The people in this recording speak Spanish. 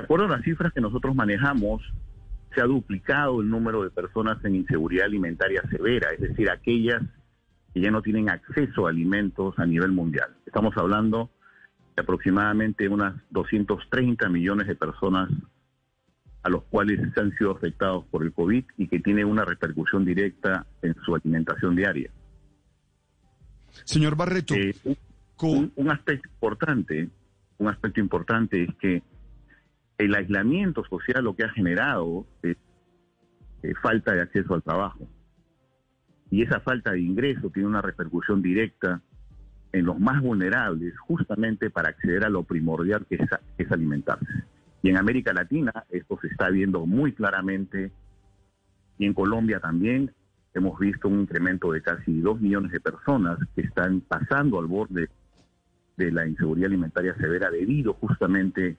De acuerdo a las cifras que nosotros manejamos, se ha duplicado el número de personas en inseguridad alimentaria severa, es decir, aquellas que ya no tienen acceso a alimentos a nivel mundial. Estamos hablando de aproximadamente unas 230 millones de personas a los cuales se han sido afectados por el COVID y que tiene una repercusión directa en su alimentación diaria. Señor Barreto, Eh, un- un, un aspecto importante, un aspecto importante es que el aislamiento social lo que ha generado es falta de acceso al trabajo. Y esa falta de ingreso tiene una repercusión directa en los más vulnerables, justamente para acceder a lo primordial que es, alimentarse. Y en América Latina esto se está viendo muy claramente, y en Colombia también hemos visto un incremento de casi dos millones de personas que están pasando al borde de la inseguridad alimentaria severa debido justamente